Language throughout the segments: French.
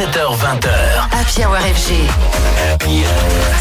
17h20h. Happy Hour FG.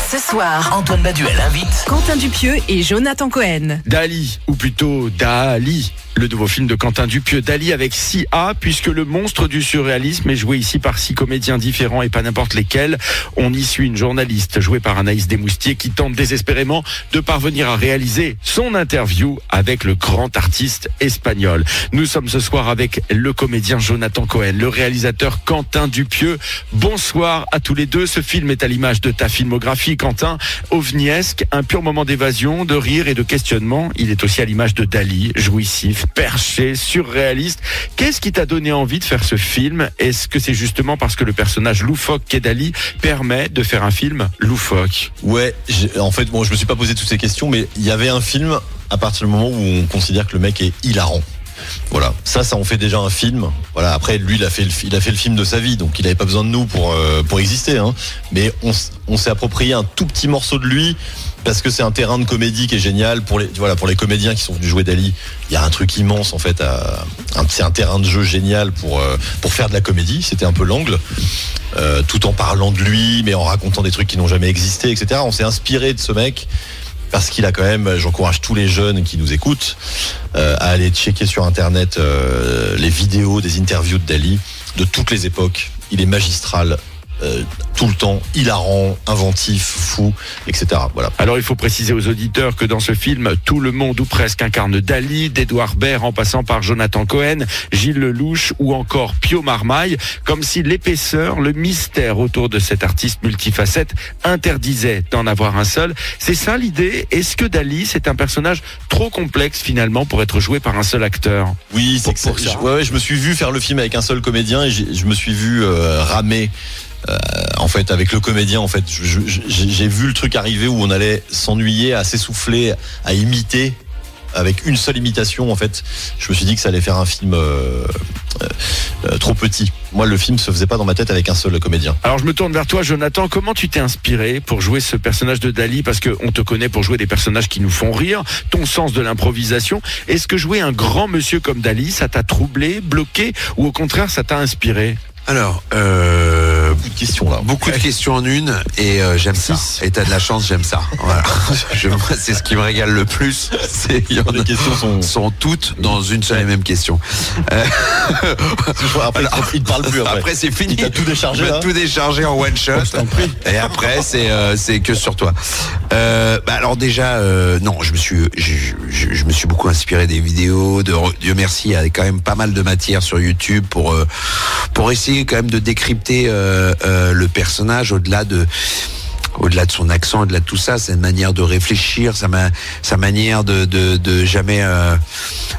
Ce soir, Antoine Baduel invite Quentin Dupieux et Jonathan Cohen. Dali, ou plutôt Dali, le nouveau film de Quentin Dupieux, Dali avec 6A, puisque le monstre du surréalisme est joué ici par six comédiens différents et pas n'importe lesquels. On y suit une journaliste jouée par Anaïs Desmoustiers qui tente désespérément de parvenir à réaliser son interview avec le grand artiste espagnol. Nous sommes ce soir avec le comédien Jonathan Cohen, le réalisateur Quentin Dupieux. Bonsoir à tous les deux. Ce film est à l'image de ta filmographie, Quentin, ovniesque, un pur moment d'évasion, de rire et de questionnement. Il est aussi à l'image de Dali, jouissif, perché, surréaliste. Qu'est-ce qui t'a donné envie de faire ce film? Est-ce que c'est justement parce que le personnage loufoque qu'est Dali permet de faire un film loufoque? Ouais, en fait, bon, je me suis pas posé toutes ces questions, mais il y avait un film à partir du moment où on considère que le mec est hilarant. Voilà, ça, ça en fait déjà un film. Voilà, après, lui, il a fait le, film de sa vie, donc il avait pas besoin de nous pour euh, exister. Hein. Mais on, on s'est approprié un tout petit morceau de lui parce que c'est un terrain de comédie qui est génial pour les comédiens qui sont venus jouer Dali. Il y a un truc immense en fait. C'est un terrain de jeu génial pour euh, pour faire de la comédie. C'était un peu l'angle. Euh, tout en parlant de lui, mais en racontant des trucs qui n'ont jamais existé, etc. On s'est inspiré de ce mec parce qu'il a quand même, j'encourage tous les jeunes qui nous écoutent euh, à aller checker sur internet euh, les vidéos des interviews de Dali de toutes les époques. Il est magistral. Euh, tout le temps, hilarant, inventif, fou, etc. Voilà. Alors il faut préciser aux auditeurs que dans ce film, tout le monde ou presque incarne Dali, d'Edouard Baird en passant par Jonathan Cohen, Gilles Lelouch ou encore Pio Marmaille, comme si l'épaisseur, le mystère autour de cet artiste multifacette interdisait d'en avoir un seul. C'est ça l'idée? Est-ce que Dali, c'est un personnage trop complexe finalement pour être joué par un seul acteur? Oui, c'est Pour- ça- pour ça. je, ouais, ouais, je me suis vu faire le film avec un seul comédien et je me suis vu euh, ramer. Euh, en fait, avec le comédien, en fait, j'ai vu le truc arriver où on allait s'ennuyer, à s'essouffler, à imiter avec une seule imitation. En fait, je me suis dit que ça allait faire un film euh, euh, trop petit. Moi, le film se faisait pas dans ma tête avec un seul comédien. Alors je me tourne vers toi, Jonathan. Comment tu t'es inspiré pour jouer ce personnage de Dali? Parce qu'on te connaît pour jouer des personnages qui nous font rire. Ton sens de l'improvisation. Est-ce que jouer un grand monsieur comme Dali, ça t'a troublé, bloqué, ou au contraire, ça t'a inspiré? Alors, euh, Beaucoup de questions là. beaucoup de questions en une et euh, j'aime ça. Et t'as de la chance, j'aime ça. Voilà. C'est ce qui me régale le plus. C'est il y en Les questions sont. sont toutes dans une seule et même question. Après, il te parle plus après. Après c'est fini. Il tout déchargé, Je vais là tout décharger en one shot. prie. Et après c'est euh, c'est que sur toi. Euh, bah alors déjà euh, non, je me suis je, je- je me suis beaucoup inspiré des vidéos. De Dieu merci, il y a quand même pas mal de matière sur YouTube pour euh, pour essayer quand même de décrypter euh, euh, le personnage au-delà de au-delà de son accent, au-delà de tout ça, sa manière de réfléchir, sa, ma- sa manière de, de, jamais euh,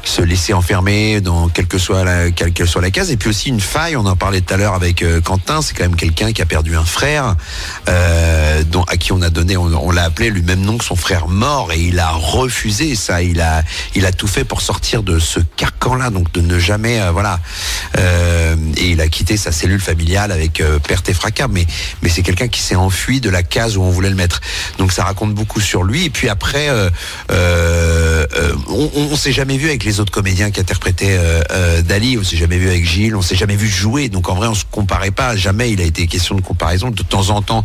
se laisser enfermer dans quelle que soit la, case. Et puis aussi une faille, on en parlait tout à l'heure avec euh, Quentin, c'est quand même quelqu'un qui a perdu un frère, euh, dont, à qui on a donné, on, l'a appelé le même nom que son frère mort, et il a refusé ça. Il a, tout fait pour sortir de ce carcan-là, donc de ne jamais, voilà. Et il a quitté sa cellule familiale avec perte et fracas, mais c'est quelqu'un qui s'est enfui de la case où on voulait le mettre. Donc ça raconte beaucoup sur lui. Et puis après, euh, euh, euh, on, on s'est jamais vu avec les autres comédiens qui interprétaient Dali. On s'est jamais vu avec Gilles. On s'est jamais vu jouer. Donc en vrai, on se comparait pas. Jamais il a été question de comparaison. De temps en temps,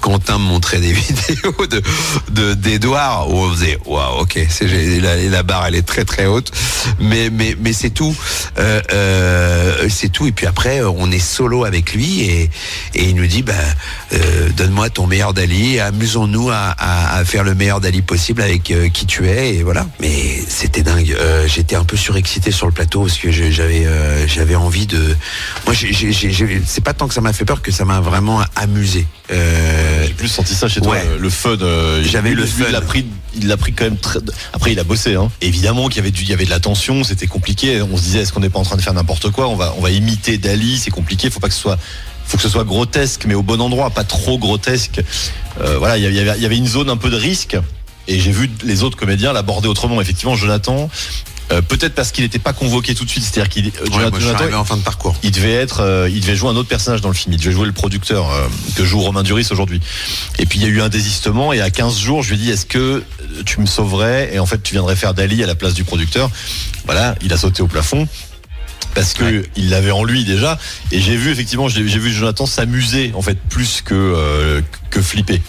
Quentin me montrait des vidéos de de d'Edouard où on faisait waouh, ok, la, barre elle est très très haute. Mais c'est tout. C'est tout. Et puis après, on est solo avec lui et il nous dit euh, donne-moi ton meilleur Dali, amusons-nous à, à, à faire le meilleur Dali possible avec euh, qui tu es et voilà. Mais c'était dingue. Euh, J'étais un peu surexcité sur le plateau parce que j'avais euh, j'avais envie de. Moi, c'est pas tant que ça m'a fait peur que ça m'a vraiment amusé. J'ai plus senti ça chez toi, Ouais. le, fun. J'avais le fun. Il l'a pris, il l'a pris quand même très. Après, il a bossé. Hein. Évidemment qu'il y avait du, il y avait de la tension, c'était compliqué. On se disait, est-ce qu'on n'est pas en train de faire n'importe quoi? On va, on va imiter Dali, c'est compliqué. Faut pas que ce soit, faut que ce soit grotesque, mais au bon endroit, pas trop grotesque. Euh, voilà, il y avait, il y avait une zone un peu de risque. Et j'ai vu les autres comédiens l'aborder autrement. Effectivement, Jonathan, euh, peut-être parce qu'il n'était pas convoqué tout de suite. C'est-à-dire qu'il, ouais, en fin de parcours. il devait être, euh, il devait jouer un autre personnage dans le film. Il devait jouer le producteur euh, que joue Romain Duris aujourd'hui. Et puis il y a eu un désistement et à 15 jours, je lui ai dit est-ce que tu me sauverais? Et en fait tu viendrais faire Dali à la place du producteur. Voilà, il a sauté au plafond. Parce que il l'avait en lui déjà. Et j'ai vu effectivement, j'ai j'ai vu Jonathan s'amuser en fait plus que euh, que flipper.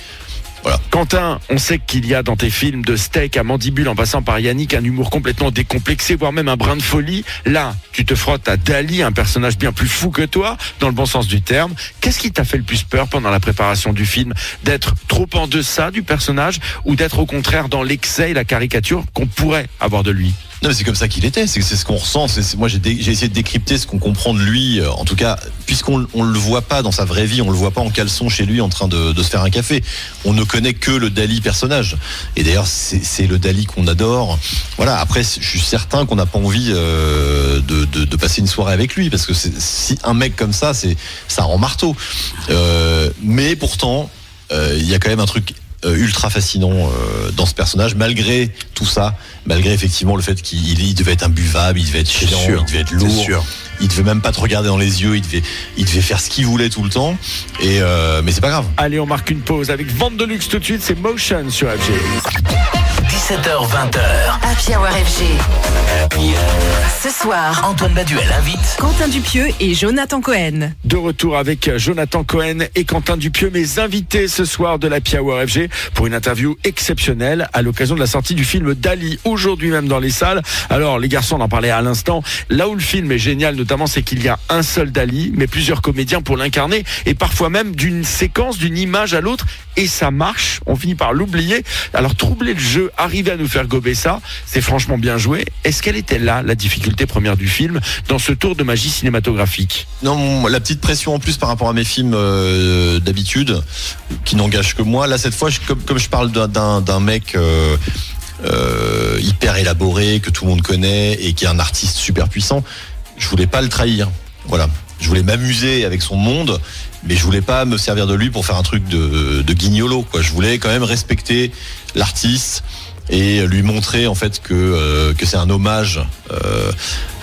Quentin, on sait qu'il y a dans tes films de steak à mandibule en passant par Yannick un humour complètement décomplexé, voire même un brin de folie. Là, tu te frottes à Dali, un personnage bien plus fou que toi, dans le bon sens du terme. Qu'est-ce qui t'a fait le plus peur pendant la préparation du film? D'être trop en deçà du personnage ou d'être au contraire dans l'excès et la caricature qu'on pourrait avoir de lui? Non, mais c'est comme ça qu'il était. C'est ce qu'on ressent. Moi, j'ai essayé de décrypter ce qu'on comprend de lui. euh, En tout cas, puisqu'on on le voit pas dans sa vraie vie, on le voit pas en caleçon chez lui en train de, se faire un café. On ne connaît que le Dali personnage. Et d'ailleurs, c'est le Dali qu'on adore. Voilà. Après, je suis certain qu'on n'a pas envie euh, de, passer une soirée avec lui parce que si un mec comme ça, c'est ça rend marteau. Euh, mais pourtant, il y a quand même un truc ultra fascinant euh, dans ce personnage, malgré tout ça, malgré effectivement le fait qu'il il devait être imbuvable, il devait être chiant, sûr, il devait être lourd, sûr. il devait même pas te regarder dans les yeux, il devait, il devait faire ce qu'il voulait tout le temps. Et euh, mais c'est pas grave. Allez, on marque une pause avec Vente de luxe tout de suite, c'est Motion sur FG. 17h20h. Happy Hour FG. Ce soir, Antoine Baduel invite Quentin Dupieux et Jonathan Cohen. De retour avec Jonathan Cohen et Quentin Dupieux, mes invités ce soir de la Hour FG pour une interview exceptionnelle à l'occasion de la sortie du film Dali, aujourd'hui même dans les salles. Alors, les garçons, on en parlait à l'instant. Là où le film est génial, notamment, c'est qu'il y a un seul Dali, mais plusieurs comédiens pour l'incarner et parfois même d'une séquence, d'une image à l'autre. Et ça marche. On finit par l'oublier. Alors, troubler le jeu, arriver à nous faire gober ça, c'est franchement bien joué. Est-ce qu'elle était là, la difficulté première du film, dans ce tour de magie cinématographique? Non, la petite pression en plus par rapport à mes films euh, d'habitude, qui n'engagent que moi. Là, cette fois, comme, je parle d'un mec euh, euh, hyper élaboré, que tout le monde connaît, et qui est un artiste super puissant, je voulais pas le trahir. Voilà. Je voulais m'amuser avec son monde, mais je voulais pas me servir de lui pour faire un truc de, guignolo. Quoi. Je voulais quand même respecter l'artiste et lui montrer en fait que, euh, que c'est un hommage euh,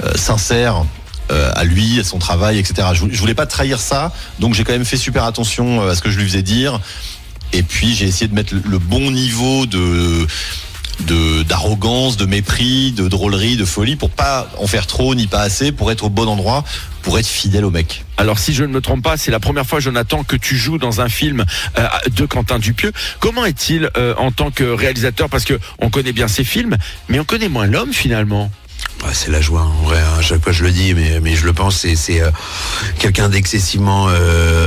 euh, sincère à lui, à son travail, etc. Je, je voulais pas trahir ça, donc j'ai quand même fait super attention à ce que je lui faisais dire. Et puis j'ai essayé de mettre le bon niveau de d'arrogance, de mépris, de drôlerie, de folie pour pas en faire trop ni pas assez, pour être au bon endroit, pour être fidèle au mec. Alors si je ne me trompe pas, c'est la première fois, Jonathan, que tu joues dans un film euh, de Quentin Dupieux. Comment est-il euh, en tant que réalisateur? Parce que on connaît bien ses films, mais on connaît moins l'homme finalement. Ouais, c'est la joie, en vrai. hein. À chaque fois, je le dis, mais, mais je le pense. C'est, c'est euh, quelqu'un d'excessivement euh,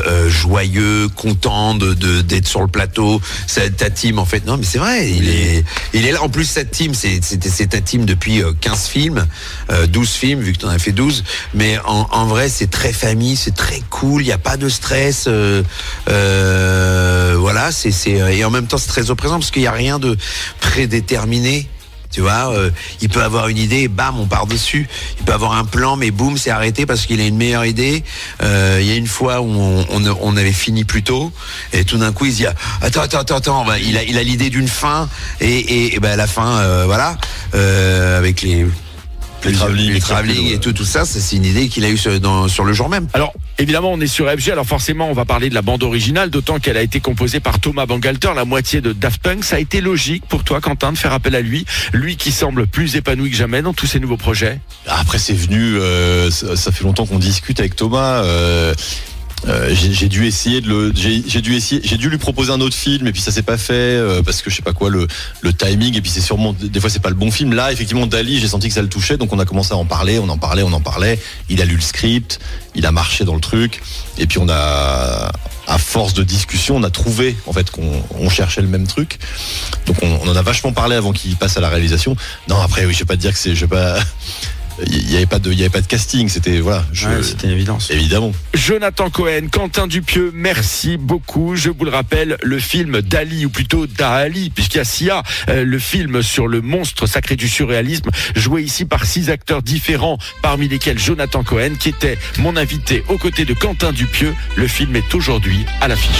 euh, joyeux, content de, de- d'être sur le plateau. C'est ta team, en fait. Non, mais c'est vrai. Il est, il est là. En plus, cette team, c'est, c'est, c'est ta team depuis euh, 15 films, euh, 12 films, vu que tu en as fait 12. Mais en, en vrai, c'est très famille, c'est très cool. Il n'y a pas de stress. euh, euh, voilà, c'est, c'est, et en même temps, c'est très au présent parce qu'il n'y a rien de prédéterminé. Tu vois, euh, il peut avoir une idée, bam, on part dessus. Il peut avoir un plan, mais boum, c'est arrêté parce qu'il a une meilleure idée. Euh, Il y a une fois où on, avait fini plus tôt, et tout d'un coup, il se dit attends, attends, attends, attends. Bah, il a, l'idée d'une fin, et, à la fin, euh, voilà, avec les Les travelling, les et tout, tout ça, ça, c'est une idée qu'il a eue sur, dans- sur le jour même. Alors évidemment, on est sur FG, alors forcément, on va parler de la bande originale, d'autant qu'elle a été composée par Thomas Bangalter, la moitié de Daft Punk. Ça a été logique pour toi, Quentin, de faire appel à lui, lui qui semble plus épanoui que jamais dans tous ses nouveaux projets? Après, c'est venu. euh, ça, ça fait longtemps qu'on discute avec Thomas. euh, euh, j'ai dû essayer de le, j'ai dû essayer, j'ai dû lui proposer un autre film et puis ça s'est pas fait euh, parce que je sais pas quoi le, timing et puis c'est sûrement des fois c'est pas le bon film. Là effectivement Dali j'ai senti que ça le touchait donc on a commencé à en parler, on en parlait, on en parlait. Il a lu le script, il a marché dans le truc et puis on a à force de discussion on a trouvé en fait qu'on on cherchait le même truc. Donc on, on en a vachement parlé avant qu'il passe à la réalisation. Non après oui je vais pas te dire que c'est je vais pas il y avait pas de il y avait pas de casting c'était voilà je, une évidence. évidemment Jonathan Cohen, Quentin Dupieux, merci beaucoup. Je vous le rappelle, le film Dali, ou plutôt Dali, puisqu'il y a Sia, euh, le film sur le monstre sacré du surréalisme, joué ici par six acteurs différents, parmi lesquels Jonathan Cohen, qui était mon invité aux côtés de Quentin Dupieux. Le film est aujourd'hui à l'affiche.